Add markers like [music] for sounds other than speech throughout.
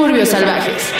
Suburbios Salvajes.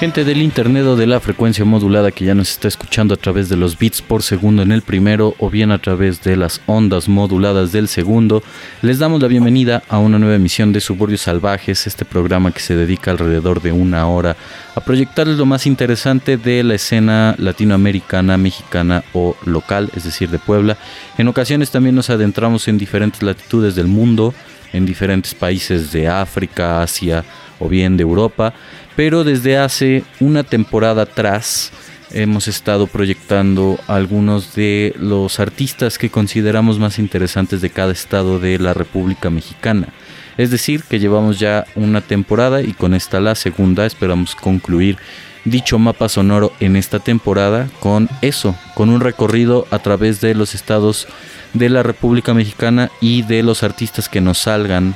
Gente del internet o de la frecuencia modulada que ya nos está escuchando a través de los bits por segundo en el primero o bien a través de las ondas moduladas del segundo, les damos la bienvenida a una nueva emisión de Suburbios Salvajes, este programa que se dedica alrededor de una hora a proyectarles lo más interesante de la escena latinoamericana, mexicana o local, es decir, de Puebla. En ocasiones también nos adentramos en diferentes latitudes del mundo, en diferentes países de África, Asia o bien de Europa, pero desde hace una temporada atrás hemos estado proyectando algunos de los artistas que consideramos más interesantes de cada estado de la República Mexicana. Es decir, que llevamos ya una temporada y con esta la segunda esperamos concluir dicho mapa sonoro en esta temporada con eso, con un recorrido a través de los estados de la República Mexicana y de los artistas que nos salgan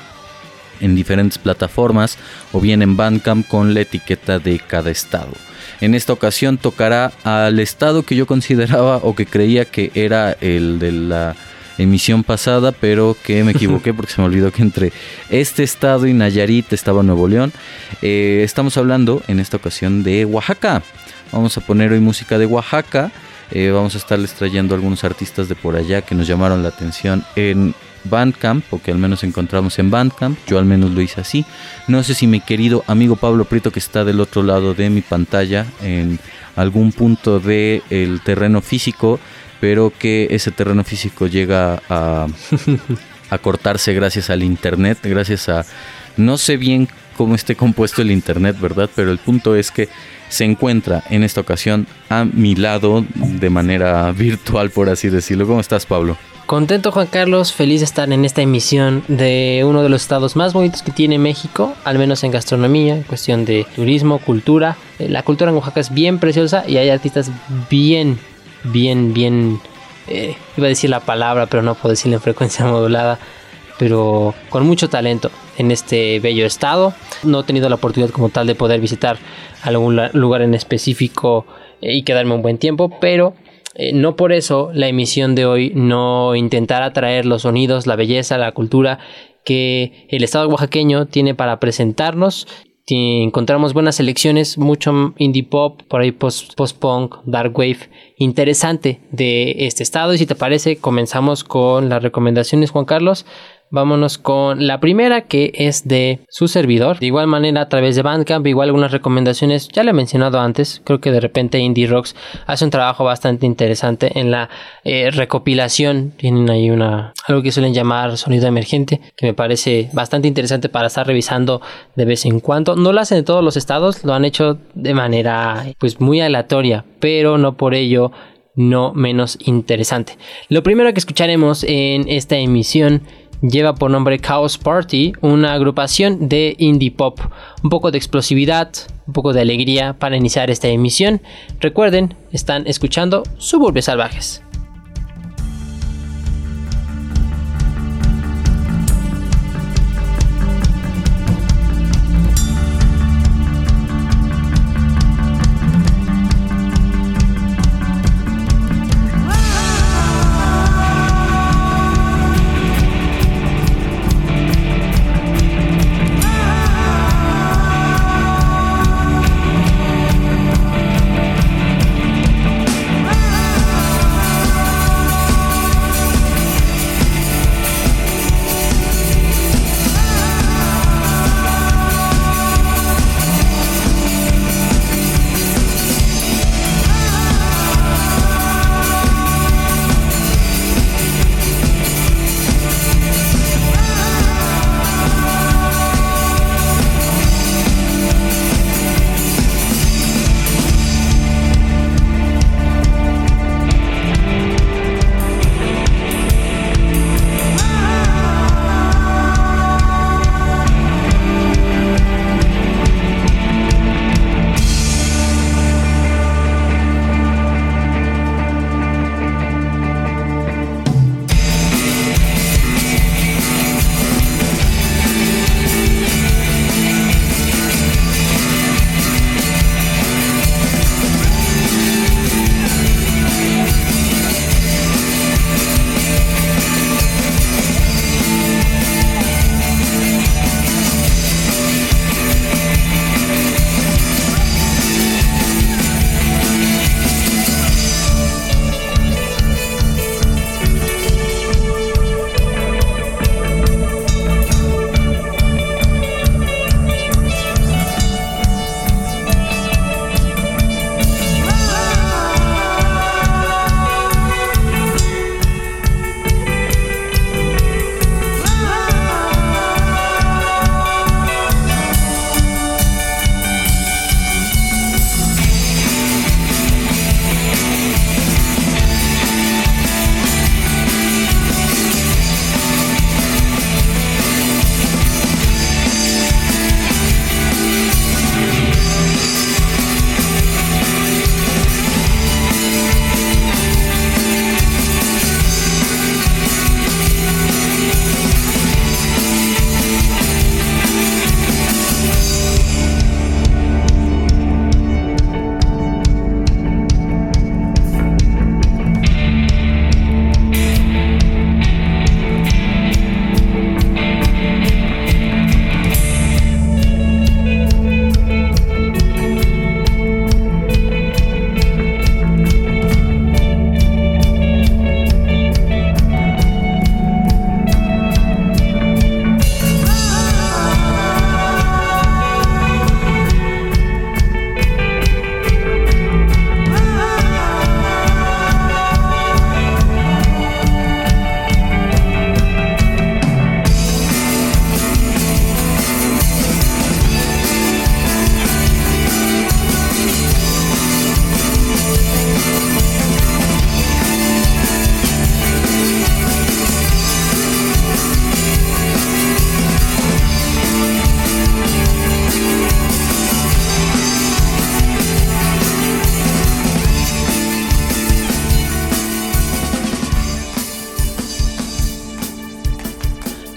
en diferentes plataformas o bien en Bandcamp con la etiqueta de cada estado. En esta ocasión tocará al estado que yo consideraba o que creía que era el de la emisión pasada, pero que me equivoqué [laughs] porque se me olvidó que entre este estado y Nayarit estaba Nuevo León. Eh, estamos hablando en esta ocasión de Oaxaca. Vamos a poner hoy música de Oaxaca. Eh, vamos a estarles trayendo algunos artistas de por allá que nos llamaron la atención en Bandcamp, o que al menos encontramos en Bandcamp. Yo al menos lo hice así. No sé si mi querido amigo Pablo Prieto, que está del otro lado de mi pantalla, en algún punto del el terreno físico, pero que ese terreno físico llega a, [laughs] a cortarse gracias al internet, gracias a... No sé bien cómo esté compuesto el internet, ¿verdad? Pero el punto es que se encuentra en esta ocasión a mi lado de manera virtual, por así decirlo. ¿Cómo estás, Pablo? Contento Juan Carlos, feliz de estar en esta emisión de uno de los estados más bonitos que tiene México, al menos en gastronomía, en cuestión de turismo, cultura. Eh, La cultura en Oaxaca es bien preciosa y hay artistas bien, bien, bien, eh, iba a decir la palabra, pero no puedo decirla en frecuencia [laughs] modulada, pero con mucho talento en este bello estado. No he tenido la oportunidad como tal de poder visitar algún lugar en específico eh, y quedarme un buen tiempo, pero eh, no por eso la emisión de hoy no intentará traer los sonidos, la belleza, la cultura que el estado oaxaqueño tiene para presentarnos. Encontramos buenas selecciones, mucho indie pop, por ahí post- post-punk, dark wave, interesante de este estado. Y si te parece, comenzamos con las recomendaciones, Juan Carlos. Vámonos con la primera que es de su servidor. De igual manera a través de Bandcamp, igual algunas recomendaciones, ya le he mencionado antes, creo que de repente Indie Rocks hace un trabajo bastante interesante en la eh, recopilación. Tienen ahí una algo que suelen llamar sonido emergente, que me parece bastante interesante para estar revisando de vez en cuando. No lo hacen en todos los estados, lo han hecho de manera pues muy aleatoria, pero no por ello no menos interesante. Lo primero que escucharemos en esta emisión lleva por nombre Chaos Party, una agrupación de indie pop, un poco de explosividad, un poco de alegría para iniciar esta emisión. Recuerden, están escuchando Suburbios Salvajes.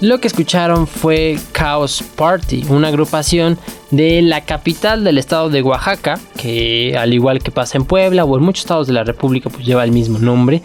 Lo que escucharon fue Chaos Party, una agrupación de la capital del estado de Oaxaca, que al igual que pasa en Puebla o en muchos estados de la República, pues lleva el mismo nombre.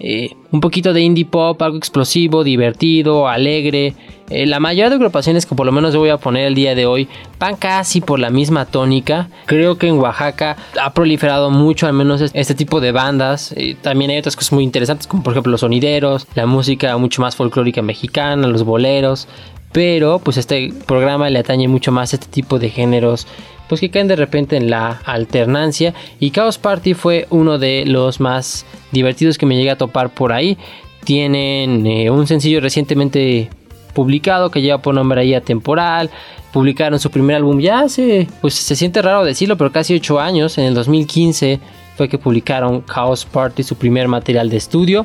Eh, un poquito de indie pop, algo explosivo, divertido, alegre. Eh, la mayoría de agrupaciones que por lo menos voy a poner el día de hoy van casi por la misma tónica. Creo que en Oaxaca ha proliferado mucho al menos este tipo de bandas. Eh, también hay otras cosas muy interesantes como por ejemplo los sonideros, la música mucho más folclórica mexicana, los boleros. Pero pues este programa le atañe mucho más a este tipo de géneros pues que caen de repente en la alternancia y Chaos Party fue uno de los más divertidos que me llegué a topar por ahí. Tienen eh, un sencillo recientemente publicado que lleva por nombre ahí Atemporal. Publicaron su primer álbum ya pues se siente raro decirlo, pero casi 8 años, en el 2015 fue que publicaron Chaos Party, su primer material de estudio,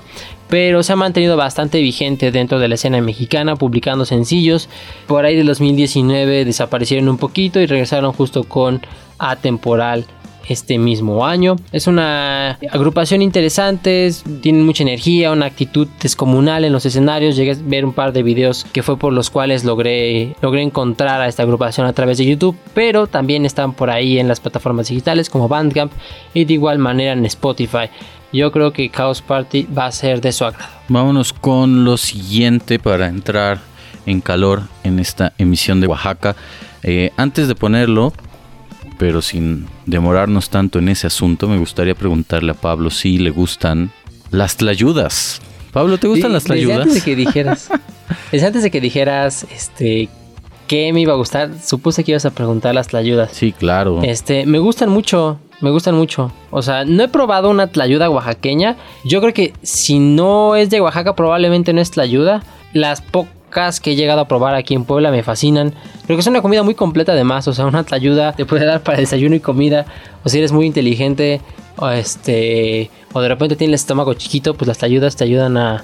pero se ha mantenido bastante vigente dentro de la escena mexicana, publicando sencillos. Por ahí del 2019 desaparecieron un poquito y regresaron justo con Atemporal este mismo año. Es una agrupación interesante, tienen mucha energía, una actitud descomunal en los escenarios. Llegué a ver un par de videos que fue por los cuales logré, logré encontrar a esta agrupación a través de YouTube, pero también están por ahí en las plataformas digitales como Bandcamp y de igual manera en Spotify. Yo creo que Chaos Party va a ser de su agrado. Vámonos con lo siguiente para entrar en calor en esta emisión de Oaxaca. Eh, antes de ponerlo, pero sin demorarnos tanto en ese asunto, me gustaría preguntarle a Pablo si le gustan las tlayudas. Pablo, ¿te gustan las tlayudas? Desde antes de que dijeras, [laughs] desde antes de que dijeras, este, qué me iba a gustar, supuse que ibas a preguntar las tlayudas. Sí, claro. Este, me gustan mucho, me gustan mucho. O sea, no he probado una tlayuda oaxaqueña. Yo creo que si no es de Oaxaca, probablemente no es tlayuda. Las pocas que he llegado a probar aquí en Puebla me fascinan. Creo que es una comida muy completa además, o sea, una ayuda te puede dar para desayuno y comida, o si eres muy inteligente, o este, o de repente tienes el estómago chiquito, pues las ayudas te ayudan a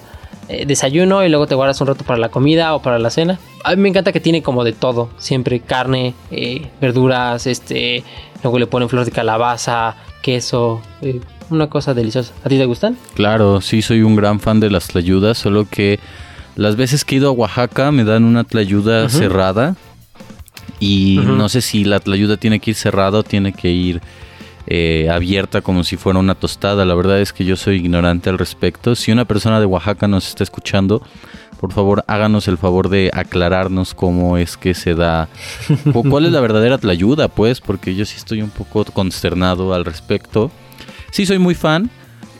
eh, desayuno y luego te guardas un rato para la comida o para la cena. A mí me encanta que tiene como de todo, siempre carne, eh, verduras, este, luego le ponen flores de calabaza, queso, eh, una cosa deliciosa. ¿A ti te gustan? Claro, sí, soy un gran fan de las tlayudas, solo que las veces que he ido a Oaxaca me dan una tlayuda cerrada. Y no sé si la tlayuda tiene que ir cerrada o tiene que ir eh, abierta como si fuera una tostada. La verdad es que yo soy ignorante al respecto. Si una persona de Oaxaca nos está escuchando, por favor háganos el favor de aclararnos cómo es que se da. ¿Cuál es la verdadera tlayuda? Pues, porque yo sí estoy un poco consternado al respecto. Sí, soy muy fan.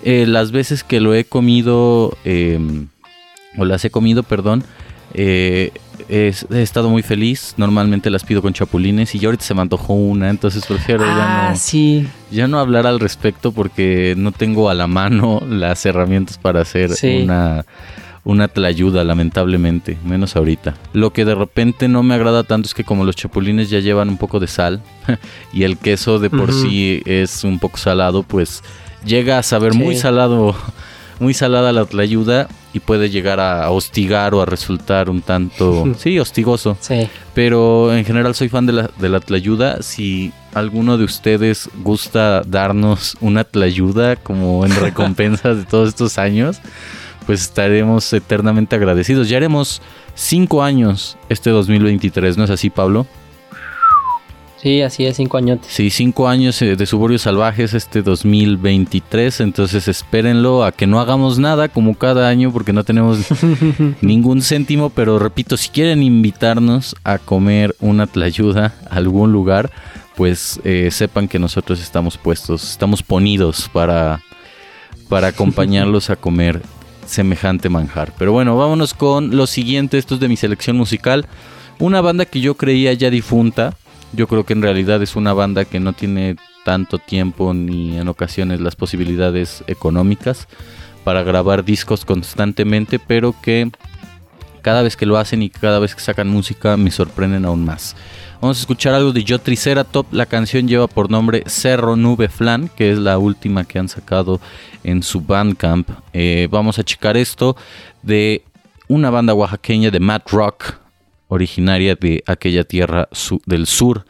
Eh, las veces que lo he comido. Em, o las he comido, perdón, eh, he, estado muy feliz. Normalmente las pido con chapulines y ya ahorita se me antojó una, entonces prefiero ya, ah, no, sí. ya no hablar al respecto porque no tengo a la mano las herramientas para hacer una, una tlayuda, lamentablemente, menos ahorita. Lo que de repente no me agrada tanto es que como los chapulines ya llevan un poco de sal [laughs] y el queso de por sí es un poco salado, pues llega a saber muy salado muy salada la tlayuda y puede llegar a hostigar o a resultar un tanto, sí, hostigoso. Sí. Pero en general soy fan de la, de la tlayuda. Si alguno de ustedes gusta darnos una tlayuda como en [laughs] recompensa de todos estos años, pues estaremos eternamente agradecidos. Ya haremos cinco años este 2023, ¿no es así, Pablo? Sí, así es, cinco años. Sí, cinco años eh, de Suburbios Salvajes este 2023, entonces espérenlo a que no hagamos nada como cada año porque no tenemos [laughs] ningún céntimo, pero repito, si quieren invitarnos a comer una tlayuda a algún lugar, pues eh, sepan que nosotros estamos puestos, estamos ponidos para, para [laughs] acompañarlos a comer semejante manjar. Pero bueno, vámonos con lo siguiente, esto es de mi selección musical, una banda que yo creía ya difunta, yo creo que en realidad es una banda que no tiene tanto tiempo ni en ocasiones las posibilidades económicas para grabar discos constantemente, pero que cada vez que lo hacen y cada vez que sacan música me sorprenden aún más. Vamos a escuchar algo de Yo Triceratop. La canción lleva por nombre Cerro Nube Flan, que es la última que han sacado en su Bandcamp. Eh, vamos a checar esto de una banda oaxaqueña de Matt Rock, originaria de aquella tierra del sur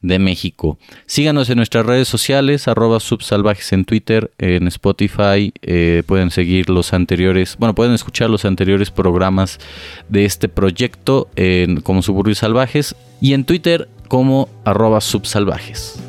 de México. Síganos en nuestras redes sociales, arroba subsalvajes en Twitter, en Spotify, eh, pueden seguir los anteriores, bueno, pueden escuchar los anteriores programas de este proyecto en, como Suburbios Salvajes y en Twitter como arroba subsalvajes.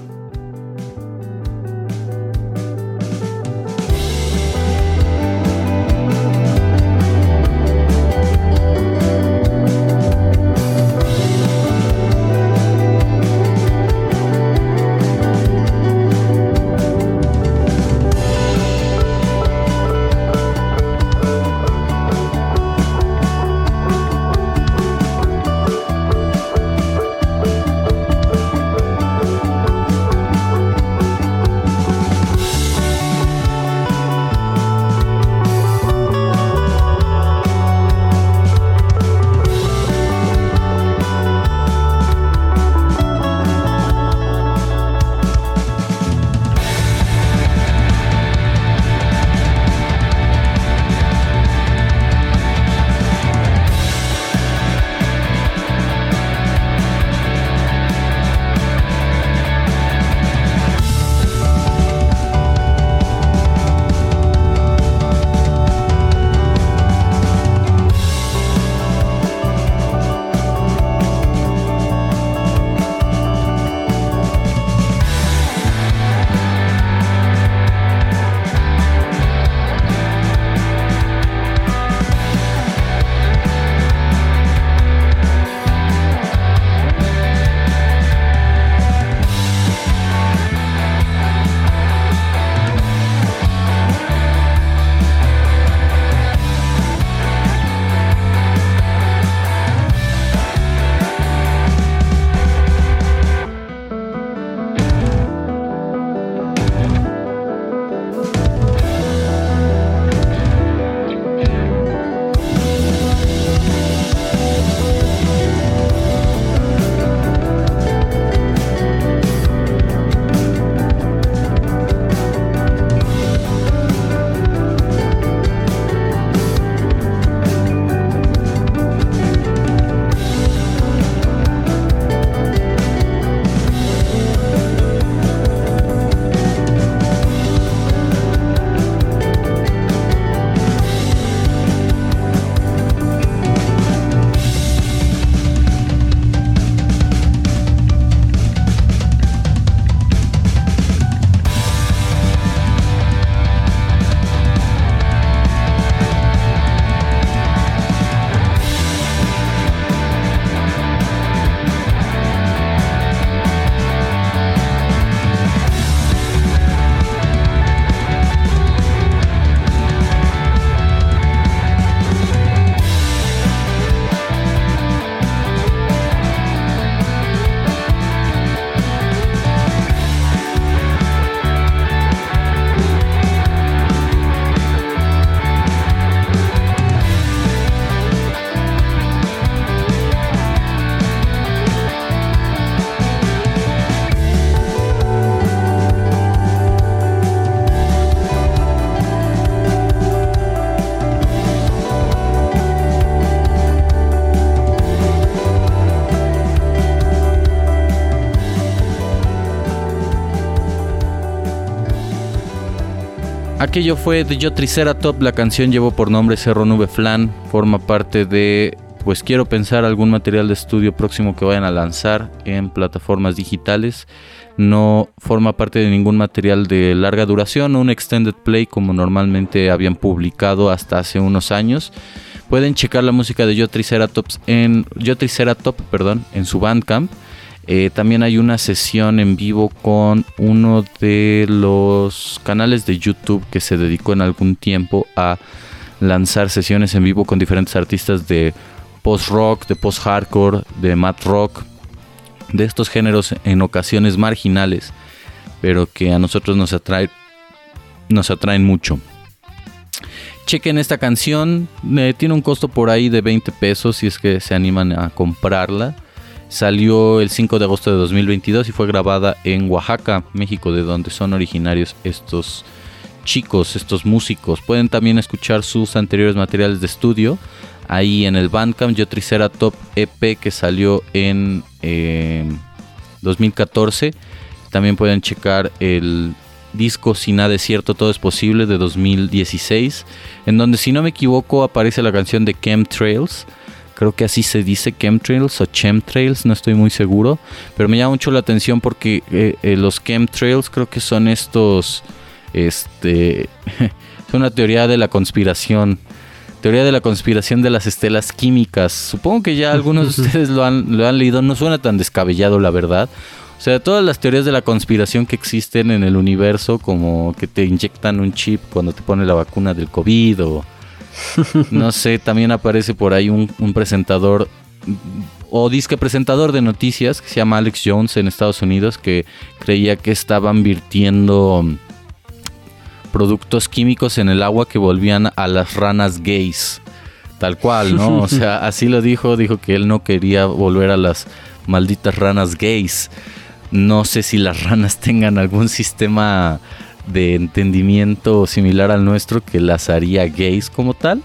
Aquello fue de Yo Triceratop, la canción llevó por nombre Cerro Nube Flan, forma parte de, pues quiero pensar, algún material de estudio próximo que vayan a lanzar en plataformas digitales. No forma parte de ningún material de larga duración o un extended play como normalmente habían publicado hasta hace unos años. Pueden checar la música de Yo Triceratops en Yo Triceratop, perdón, en su Bandcamp. Eh, también hay una sesión en vivo con uno de los canales de YouTube que se dedicó en algún tiempo a lanzar sesiones en vivo con diferentes artistas de post-rock, de post-hardcore, de mat rock, de estos géneros en ocasiones marginales, pero que a nosotros nos, atrae, nos atraen mucho. Chequen esta canción, eh, tiene un costo por ahí de 20 pesos si es que se animan a comprarla. Salió el 5 de agosto de 2022 y fue grabada en Oaxaca, México, de donde son originarios estos chicos, estos músicos. Pueden también escuchar sus anteriores materiales de estudio ahí en el Bandcamp Yo Top EP que salió en, eh, 2014. También pueden checar el disco Si nada es cierto, todo es posible de 2016, en donde si no me equivoco aparece la canción de Chemtrails. Creo que así se dice Chemtrails o Chemtrails, no estoy muy seguro. Pero me llama mucho la atención porque eh, eh, los Chemtrails creo que son estos... Este... [laughs] es una teoría de la conspiración. Teoría de la conspiración de las estelas químicas. Supongo que ya [laughs] algunos de ustedes lo han, lo han leído. No suena tan descabellado, la verdad. O sea, todas las teorías de la conspiración que existen en el universo, como que te inyectan un chip cuando te pone la vacuna del COVID o... No sé, también aparece por ahí un, un presentador o disque presentador de noticias que se llama Alex Jones en Estados Unidos que creía que estaban virtiendo productos químicos en el agua que volvían a las ranas gays. Tal cual, ¿no? O [laughs] sea, así lo dijo, dijo que él no quería volver a las malditas ranas gays. No sé si las ranas tengan algún sistema de entendimiento similar al nuestro que las haría gays como tal.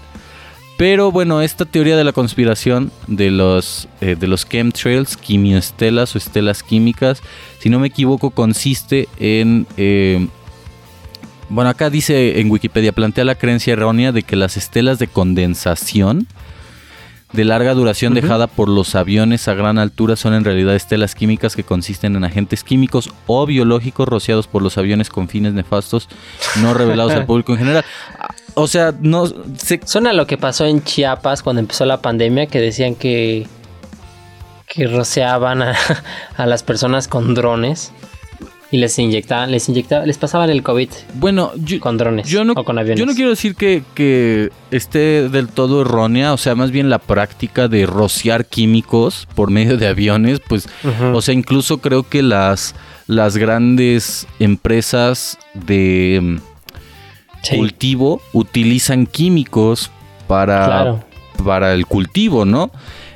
Pero bueno, esta teoría de la conspiración de los, eh, de los chemtrails, quimioestelas o estelas químicas, si no me equivoco, consiste en... eh, bueno, acá dice en Wikipedia, plantea la creencia errónea de que las estelas de condensación de larga duración dejada por los aviones a gran altura son en realidad estelas químicas que consisten en agentes químicos o biológicos rociados por los aviones con fines nefastos no revelados al [laughs] público en general. O sea, no se Suena lo que pasó en Chiapas cuando empezó la pandemia, que decían que, que rociaban a, [laughs] a las personas con drones y les inyectaban, les inyectaban, les pasaban el COVID Bueno, yo, con drones yo no, o con aviones. yo no quiero decir que, que esté del todo errónea, o sea, más bien la práctica de rociar químicos por medio de aviones, pues, o sea, incluso creo que las, las grandes empresas de mm, Sí, cultivo utilizan químicos para, claro. para el cultivo, ¿no?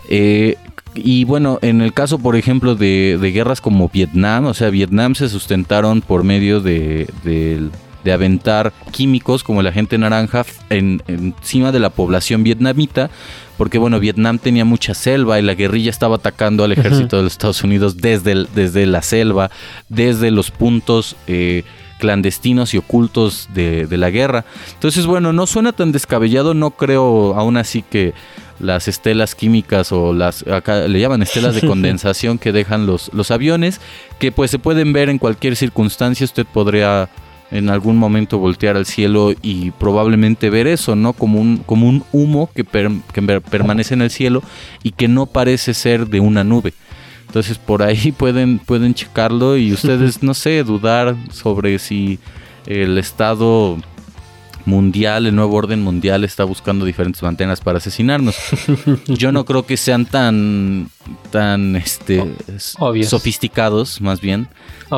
Eh, y bueno, en el caso, por ejemplo, de, de guerras como Vietnam, o sea, Vietnam se sustentaron por medio de, de- de aventar químicos como el agente naranja en- encima de la población vietnamita, porque bueno, Vietnam tenía mucha selva y la guerrilla estaba atacando al ejército de los Estados Unidos desde, el- desde la selva, desde los puntos eh, clandestinos y ocultos de, de la guerra. Entonces, bueno, no suena tan descabellado, no creo aún así que las estelas químicas o las acá le llaman estelas de [laughs] condensación que dejan los, los aviones, que pues se pueden ver en cualquier circunstancia, usted podría en algún momento voltear al cielo y probablemente ver eso, ¿no? Como un, como un humo que, per- que per- permanece en el cielo y que no parece ser de una nube. Entonces por ahí [laughs] pueden, pueden checarlo y ustedes, [laughs] no sé, dudar sobre si el Estado mundial, el nuevo orden mundial está buscando diferentes antenas para asesinarnos. [laughs] Yo no creo que sean tan, tan, este, sofisticados, más bien,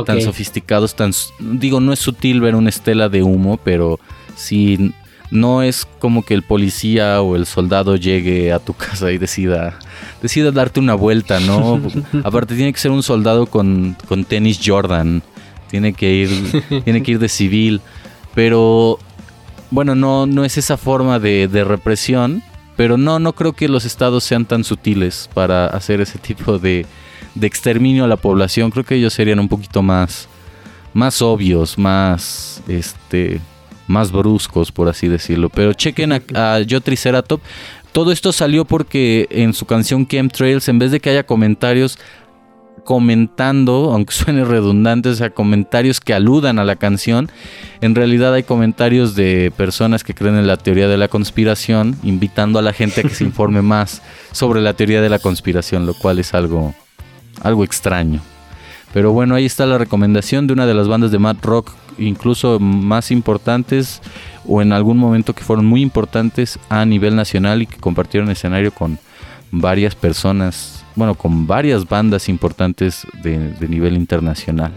tan sofisticados, tan, digo, no es sutil ver una estela de humo, pero sí, no es como que el policía o el soldado llegue a tu [laughs] casa y decida, decida darte una vuelta, ¿no? [laughs] Aparte tiene que ser un soldado con, con tenis Jordan, tiene que ir, tiene que ir de civil, pero bueno, no, no es esa forma de, de represión, pero no, no creo que los estados sean tan sutiles para hacer ese tipo de, de exterminio a la población. Creo que ellos serían un poquito más, más obvios, más, este, más bruscos, por así decirlo. Pero chequen a, a Yo Triceratop. Todo esto salió porque en su canción Chemtrails, en vez de que haya comentarios comentando, [laughs] aunque suene redundante, o sea, comentarios que aludan a la canción, en realidad hay comentarios de personas que creen en la teoría de la conspiración, invitando a la gente a que se [laughs] informe más sobre la teoría de la conspiración, lo cual es algo, algo extraño. Pero bueno, ahí está la recomendación de una de las bandas de mad rock, incluso más importantes, o en algún momento que fueron muy importantes a nivel nacional y que compartieron escenario con varias personas, bueno, con varias bandas importantes de, de nivel internacional.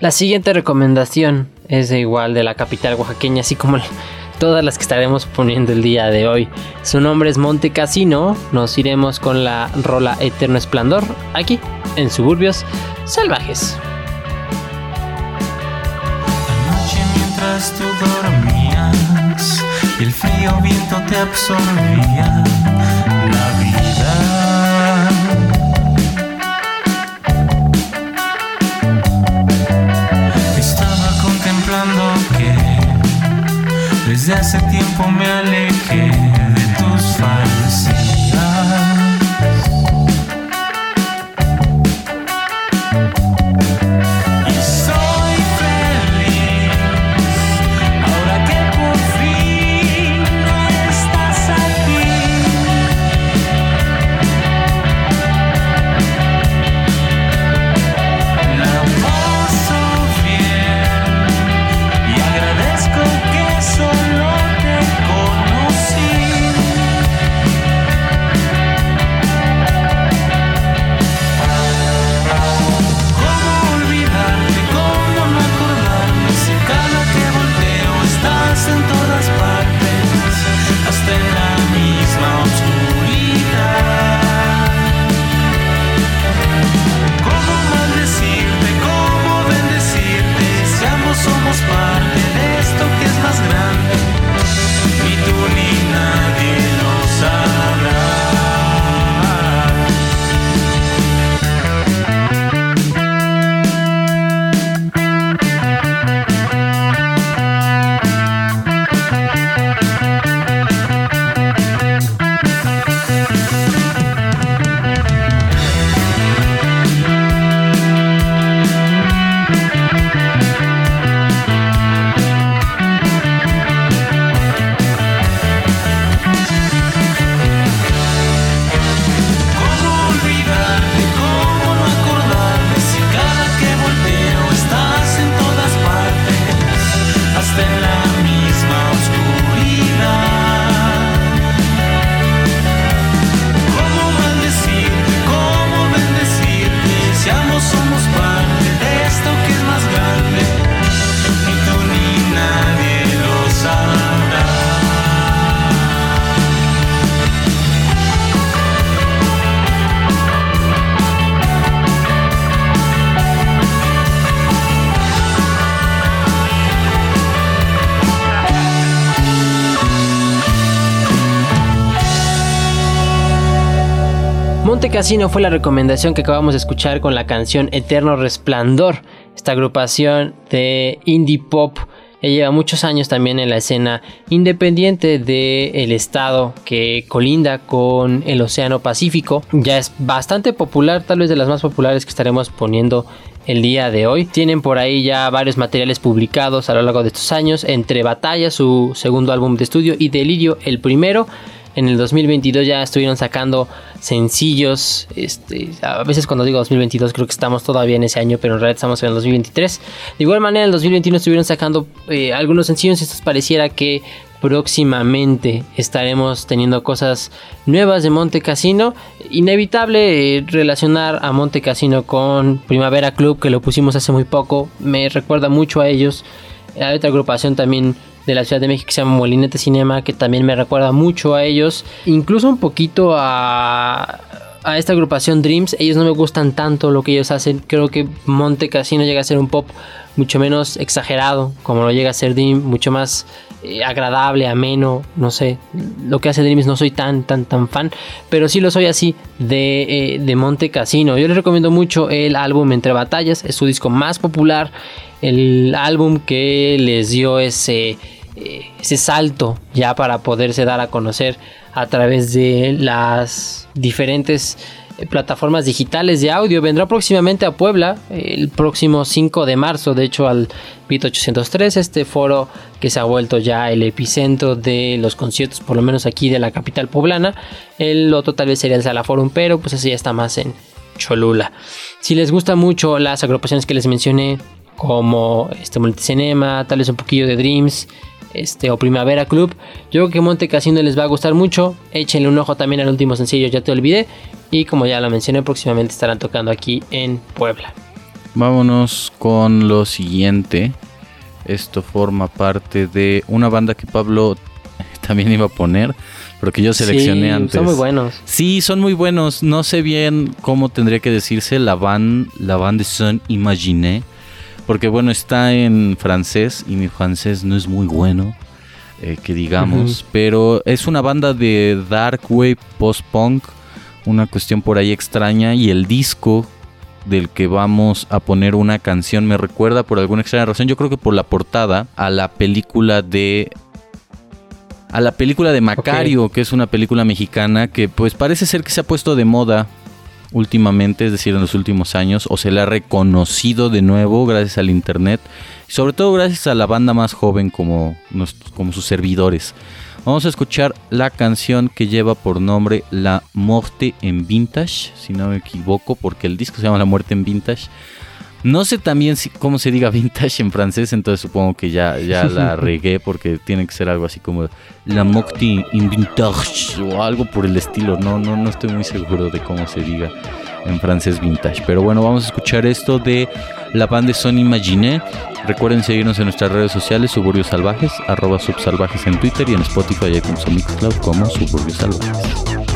La siguiente recomendación es de igual de la capital oaxaqueña, así como todas las que estaremos poniendo el día de hoy. Su nombre es Monte Casino. Nos iremos con la rola Eterno Esplendor aquí en Suburbios Salvajes. Anoche mientras tú dormías y el frío viento te absorbía la vida. Desde hace tiempo me alejé hasta en Monte Cassino fue la recomendación que acabamos de escuchar con la canción Eterno Resplandor. Esta agrupación de indie pop lleva muchos años también en la escena independiente del estado que colinda con el Océano Pacífico. Ya es bastante popular, tal vez de las más populares que estaremos poniendo el día de hoy. Tienen por ahí ya varios materiales publicados a lo largo de estos años, entre Batalla, su segundo álbum de estudio, y Delirio, el primero. En el 2022 ya estuvieron sacando sencillos. Este, a veces cuando digo 2022 creo que estamos todavía en ese año, pero en realidad estamos en el 2023. De igual manera en el 2021 estuvieron sacando eh, algunos sencillos. Esto pareciera que próximamente estaremos teniendo cosas nuevas de Monte Casino. Inevitable eh, relacionar a Monte Casino con Primavera Club, que lo pusimos hace muy poco. Me recuerda mucho a ellos. Hay otra agrupación también de la Ciudad de México que se llama Molinete Cinema, que también me recuerda mucho a ellos. Incluso un poquito a, a esta agrupación Dreams. Ellos no me gustan tanto lo que ellos hacen. Creo que Monte Casino llega a ser un pop mucho menos exagerado, como lo llega a ser Dream, mucho más agradable, ameno, no sé. Lo que hace Dreams no soy tan, tan, tan fan, pero sí lo soy así de, eh, de Monte Casino. Yo les recomiendo mucho el álbum Entre Batallas, es su disco más popular, el álbum que les dio ese, eh, ese salto ya para poderse dar a conocer a través de las diferentes eh, plataformas digitales de audio. Vendrá próximamente a Puebla el próximo 5 de marzo, de hecho al Bit 803, este foro que se ha vuelto ya el epicentro de los conciertos, por lo menos aquí de la capital poblana. El otro tal vez sería el Sala Forum, pero pues así ya está más en Cholula. Si les gustan mucho las agrupaciones que les mencioné, como este Multicinema, tal vez un poquillo de Dreams, este o Primavera Club. Yo creo que Monte Casino les va a gustar mucho. Échenle un ojo también al último sencillo, ya te olvidé. Y como ya lo mencioné, próximamente estarán tocando aquí en Puebla. Vámonos con lo siguiente. Esto forma parte de una banda que Pablo [laughs] también iba a poner, pero que yo seleccioné Sí, antes. Son muy buenos. Sí, son muy buenos. No sé bien cómo tendría que decirse la band, la band de Son Imaginé. Porque bueno, está en francés y mi francés no es muy bueno, eh, que digamos. Pero es una banda de dark wave post-punk, una cuestión por ahí extraña. Y el disco del que vamos a poner una canción me recuerda por alguna extraña razón, yo creo que por la portada, a la película de a la película de Macario, que es una película mexicana que pues parece ser que se ha puesto de moda últimamente, es decir, en los últimos años, o se le ha reconocido de nuevo gracias al internet, y sobre todo gracias a la banda más joven como, como sus servidores. Vamos a escuchar la canción que lleva por nombre La Morte en Vintage, si no me equivoco, porque el disco se llama La Muerte en Vintage. No sé también si, cómo se diga [laughs] vintage en francés, entonces supongo que ya, ya la [laughs] regué porque tiene que ser algo así como La Morte en Vintage o algo por el estilo. No, no, no estoy muy seguro de cómo se diga en francés vintage. Pero bueno, vamos a escuchar esto de la banda Son Imagine. Recuerden seguirnos en nuestras redes sociales, Suburbios Salvajes, arroba subsalvajes en Twitter y en Spotify y o Mixcloud como Suburbios Salvajes.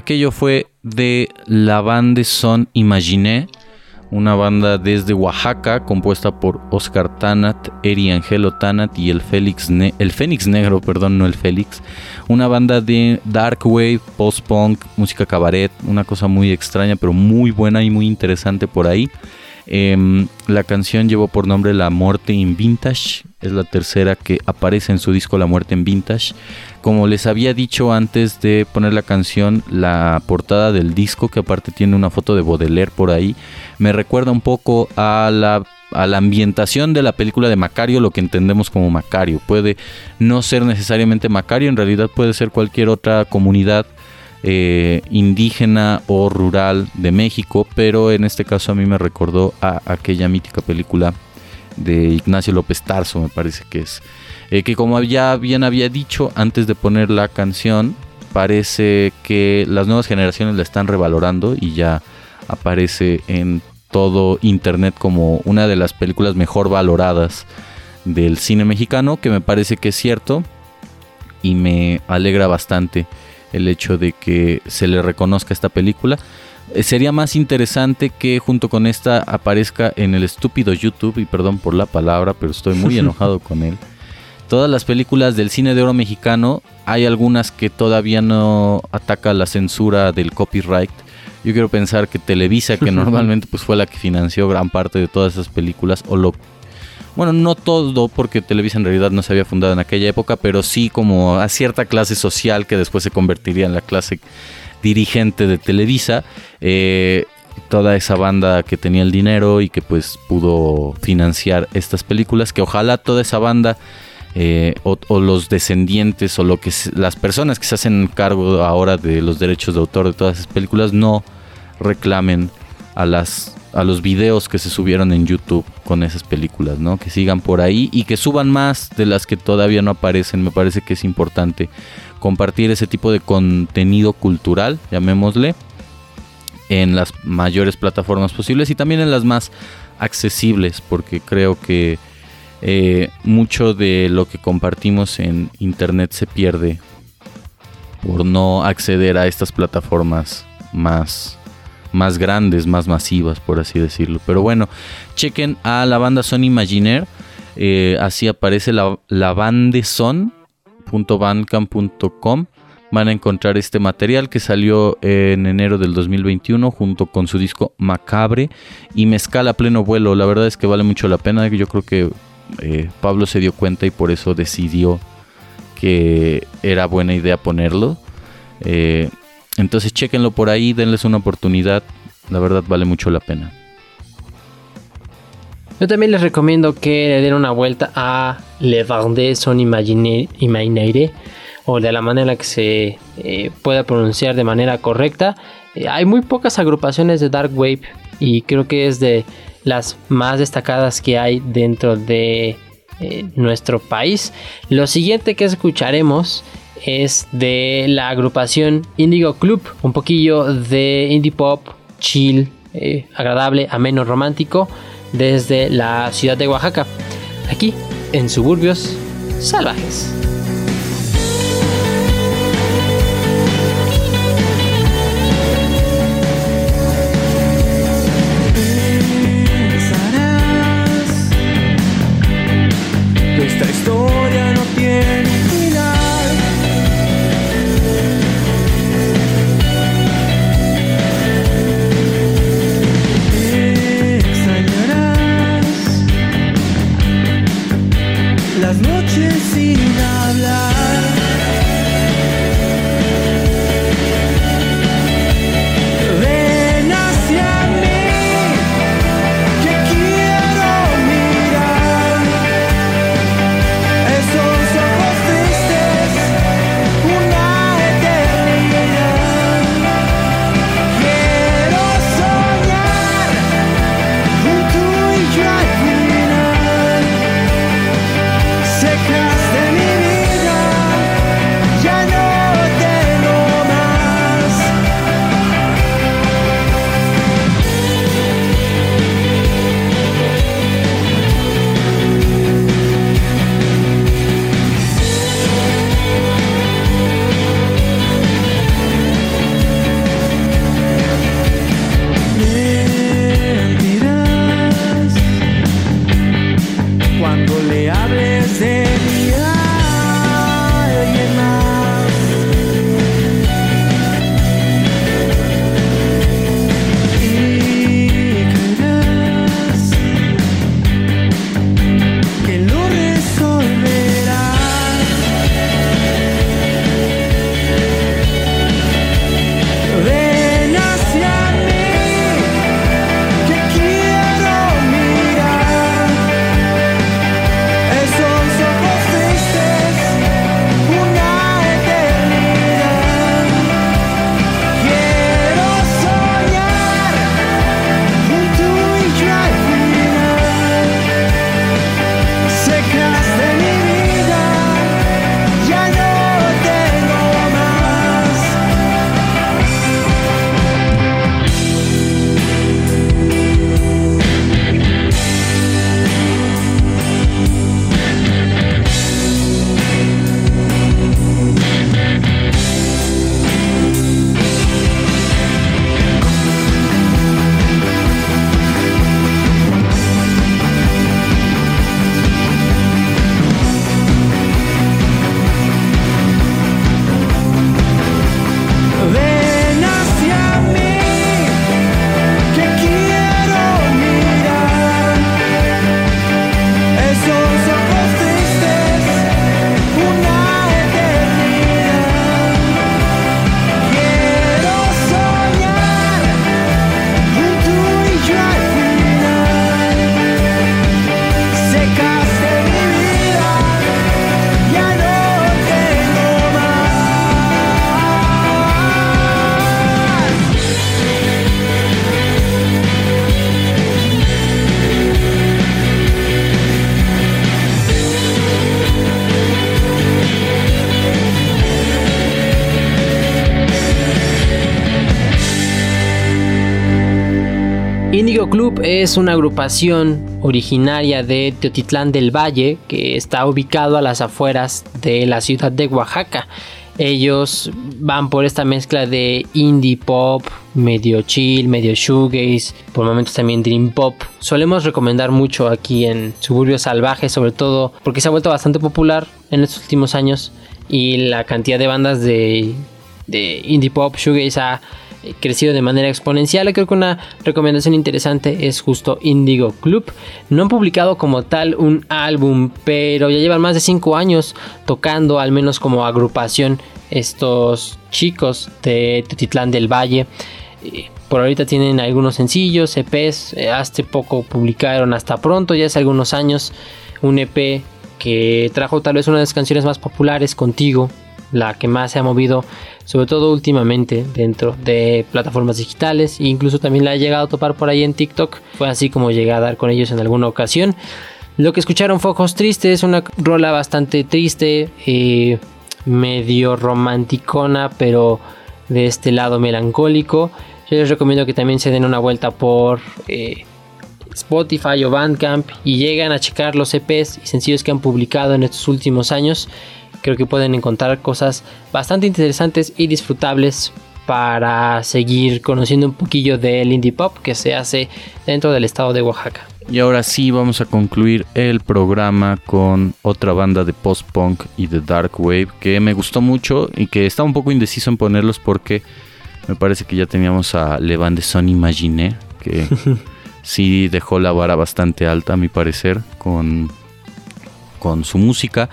Aquello fue de la banda Son Imagine, una banda desde Oaxaca compuesta por Oscar Tanat, Eri Angelo Tanat y el Félix el Fénix Negro, perdón, no el Félix. Una banda de dark wave, post-punk, música cabaret, una cosa muy extraña pero muy buena y muy interesante por ahí. Em, la canción llevó por nombre La Muerte en Vintage. Es la tercera que aparece en su disco La Muerte en Vintage. Como les había dicho antes de poner la canción, la portada del disco, que aparte tiene una foto de Baudelaire por ahí, me recuerda un poco a la, a la ambientación de la película de Macario, lo que entendemos como Macario. Puede no ser necesariamente Macario, en realidad puede ser cualquier otra comunidad eh, indígena o rural de México, pero en este caso a mí me recordó a aquella mítica película de Ignacio López Tarso, me parece que es. Eh, que como ya bien había dicho antes de poner la canción, parece que las nuevas generaciones la están revalorando y ya aparece en todo internet como una de las películas mejor valoradas del cine mexicano, que me parece que es cierto y me alegra bastante el hecho de que se le reconozca esta película. Eh, sería más interesante que junto con esta aparezca en el estúpido YouTube, y perdón por la palabra, pero estoy muy [laughs] enojado con él. Todas las películas del cine de oro mexicano, hay algunas que todavía no ataca la censura del copyright. Yo quiero pensar que Televisa, que [laughs] normalmente pues fue la que financió gran parte de todas esas películas, o lo bueno, no todo, porque Televisa en realidad no se había fundado en aquella época, pero sí como a cierta clase social que después se convertiría en la clase dirigente de Televisa. eh, toda esa banda que tenía el dinero y que pues pudo financiar estas películas, que ojalá toda esa banda eh, o, o los descendientes o lo que las personas que se hacen cargo ahora de los derechos de autor de todas esas películas no reclamen a las a los videos que se subieron en YouTube con esas películas, ¿no? Que sigan por ahí y que suban más de las que todavía no aparecen. Me parece que es importante compartir ese tipo de contenido cultural, llamémosle, en las mayores plataformas posibles y también en las más accesibles, porque creo que eh, mucho de lo que compartimos en internet se pierde por no acceder a estas plataformas más más grandes, más masivas, por así decirlo. Pero bueno, chequen a la banda Son Imaginaire. eh, así aparece la, la bandeson.bandcamp.com. Van a encontrar este material que salió en enero del 2021 junto con su disco Macabre y Mezcal a pleno vuelo. La verdad es que vale mucho la pena. Yo creo que eh, Pablo se dio cuenta y por eso decidió que era buena idea ponerlo. Eh, entonces chequenlo por ahí, denles una oportunidad. La verdad vale mucho la pena. Yo también les recomiendo que le den una vuelta a Le Vendée Son Imaginaire o de la manera que se eh, pueda pronunciar de manera correcta. Eh, hay muy pocas agrupaciones de Dark Wave y creo que es de las más destacadas que hay dentro de eh, nuestro país. Lo siguiente que escucharemos es de la agrupación Indigo Club, un poquillo de indie pop, chill, eh, agradable, ameno, romántico, desde la ciudad de Oaxaca, aquí en suburbios salvajes. Club es una agrupación originaria de Teotitlán del Valle que está ubicado a las afueras de la ciudad de Oaxaca. Ellos van por esta mezcla de indie pop, medio chill, medio shoegaze, por momentos también dream pop. Solemos recomendar mucho aquí en Suburbios Salvajes, sobre todo porque se ha vuelto bastante popular en estos últimos años y la cantidad de bandas de, de indie pop, shoegaze ha crecido de manera exponencial. Creo que una recomendación interesante es justo Indigo Club. No han publicado como tal un álbum, pero ya llevan más de 5 años tocando, al menos como agrupación, estos chicos de Tutitlán del Valle. Eh, Por ahorita tienen algunos sencillos, EPs. eh, Hace poco publicaron hasta pronto, ya hace algunos años, un EP que trajo tal vez una de las canciones más populares contigo, la que más se ha movido, sobre todo últimamente dentro de plataformas digitales, e incluso también la he llegado a topar por ahí en TikTok. Fue así como llegué a dar con ellos en alguna ocasión. Lo que escucharon fue Ojos Tristes, una rola bastante triste, eh, medio romanticona, pero de este lado melancólico. Yo les recomiendo que también se den una vuelta por eh, Spotify o Bandcamp y llegan a checar los EPs y sencillos que han publicado en estos últimos años. Creo que pueden encontrar cosas bastante interesantes y disfrutables para seguir conociendo un poquillo del indie pop que se hace dentro del estado de Oaxaca. Y ahora sí vamos a concluir el programa con otra banda de post-punk y de dark wave que me gustó mucho y que estaba un poco indeciso en ponerlos porque me parece que ya teníamos a Levan de Son Imagine que [laughs] sí dejó la vara bastante alta a mi parecer con, con su música.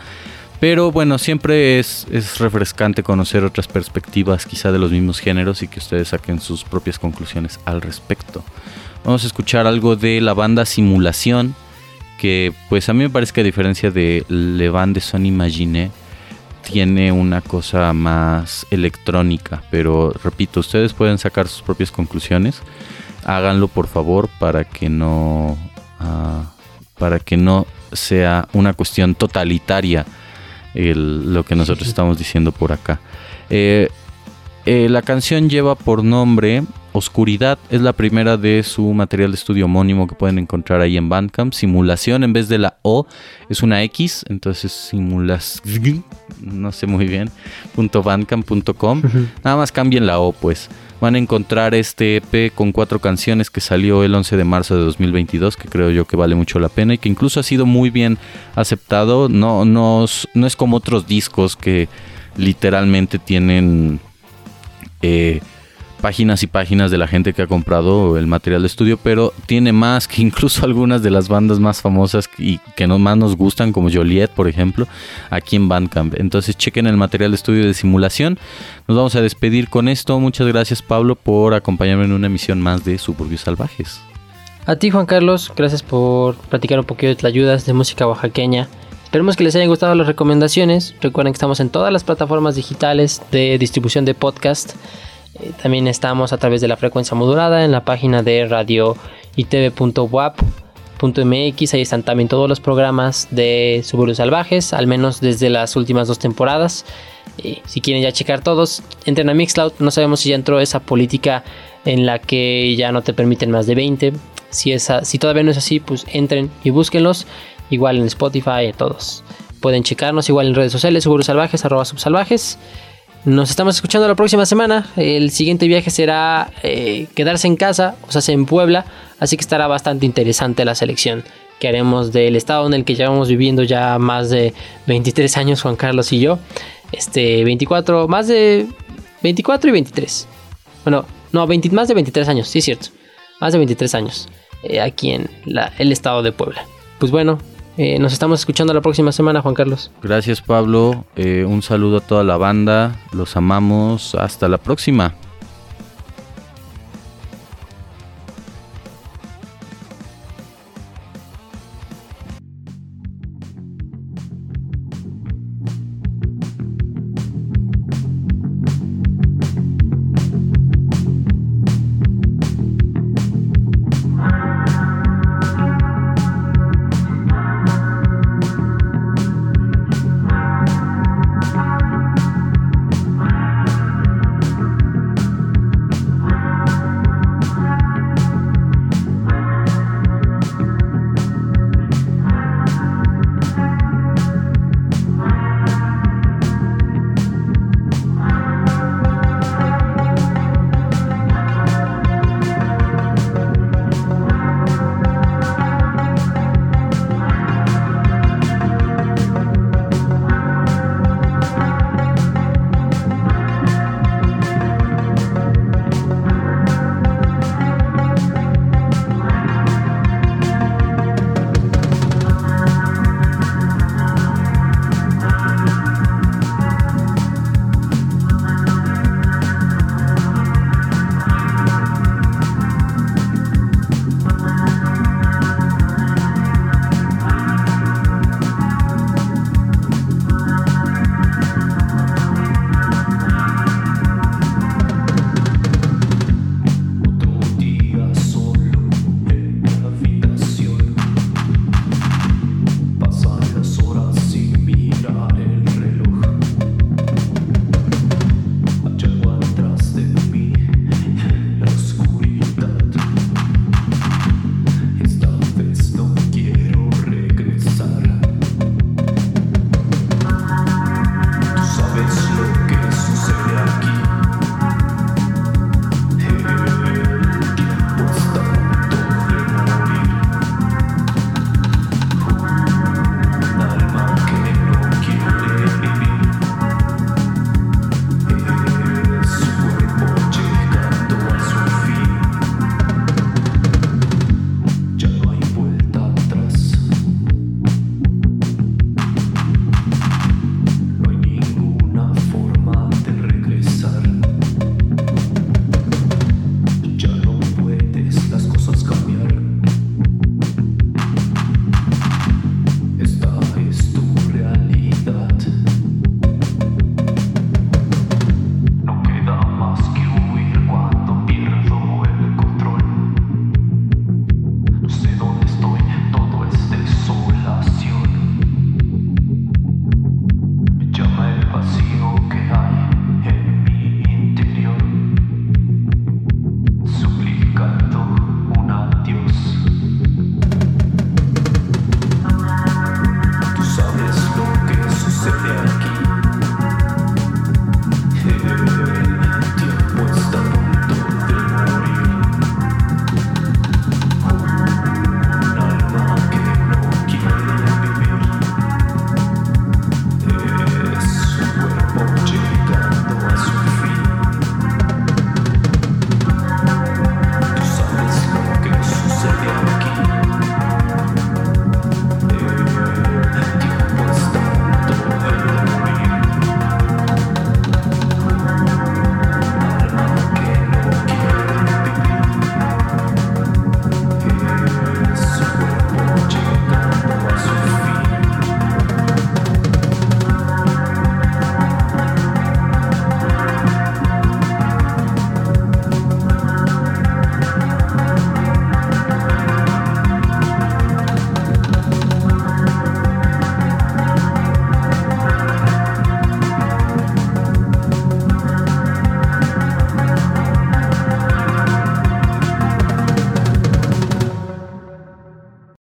Pero bueno, siempre es, es refrescante conocer otras perspectivas quizá de los mismos géneros y que ustedes saquen sus propias conclusiones al respecto. Vamos a escuchar algo de la banda Simulación, que pues a mí me parece que a diferencia de Levan de Son Imagine, tiene una cosa más electrónica, pero repito, ustedes pueden sacar sus propias conclusiones. Háganlo por favor para que no ah, para que no sea una cuestión totalitaria el- lo que nosotros estamos diciendo por acá. Eh, eh, la canción lleva por nombre Oscuridad, es la primera de su material de estudio homónimo que pueden encontrar ahí en Bandcamp. Simulación en vez de la O es una X, entonces simulas, no sé muy bien, .bandcamp.com. Nada más cambien la O pues. Van a encontrar este EP con cuatro canciones que salió el 11 de marzo de 2022, que creo yo que vale mucho la pena y que incluso ha sido muy bien aceptado. No, no, es- no es como otros discos que literalmente tienen eh, páginas y páginas de la gente que ha comprado el material de estudio, pero tiene más que [laughs] incluso algunas de las bandas más famosas y que no más nos gustan, como Joliet, por ejemplo, aquí en Bandcamp. Entonces chequen el material de estudio de simulación. Nos vamos a despedir con esto. Muchas gracias Pablo por acompañarme en una emisión más de Suburbios Salvajes. A ti Juan Carlos, gracias por platicar un poquito de tlayudas de música oaxaqueña. Esperemos que les hayan gustado las recomendaciones. Recuerden que estamos en todas las plataformas digitales de distribución de podcast. Eh, también estamos a través de la frecuencia modulada en la página de radio. Ahí están también todos los programas de Suburbios Salvajes, al menos desde las últimas dos temporadas. Eh, si quieren ya checar todos, entren a Mixcloud. No sabemos si ya entró esa política en la que ya no te permiten más de 20. Si, esa, si todavía no es así, pues entren y búsquenlos. Igual en Spotify, a todos. Pueden checarnos igual en redes sociales, Suburbios Salvajes, arroba subsalvajes. Nos estamos escuchando la próxima semana. El siguiente viaje será eh, quedarse en casa, o sea, en Puebla. Así que estará bastante interesante la selección que haremos del estado en el que llevamos viviendo ya más de 23 años, Juan Carlos y yo. Este, 24, más de 24 y 23. Bueno, no, 20 más de 23 años, sí es cierto. Más de 23 años eh, aquí en el estado de Puebla. Pues bueno, eh, nos estamos escuchando la próxima semana, Juan Carlos. Gracias Pablo, Eh, un saludo a toda la banda, los amamos, hasta la próxima.